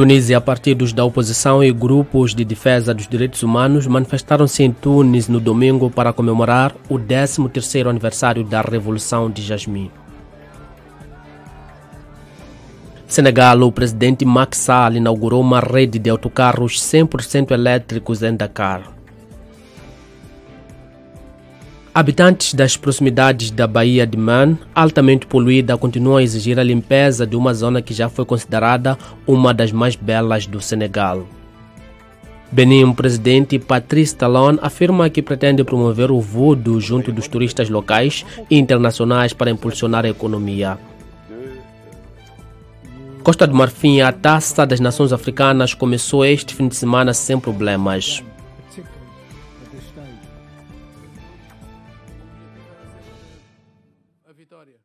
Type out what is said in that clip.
Tunísia, partidos da oposição e grupos de defesa dos direitos humanos manifestaram-se em Tunis no domingo para comemorar o 13º aniversário da Revolução de Jasmine. Senegal, o presidente Macky Sall inaugurou uma rede de autocarros 100% elétricos em Dakar. Habitantes das proximidades da Baía de Man, altamente poluída, continuam a exigir a limpeza de uma zona que já foi considerada uma das mais belas do Senegal. Benin, presidente Patrice Talon afirma que pretende promover o voodoo junto dos turistas locais e internacionais para impulsionar a economia. Costa do Marfim, a taça das nações africanas começou este fim de semana sem problemas. Vitória.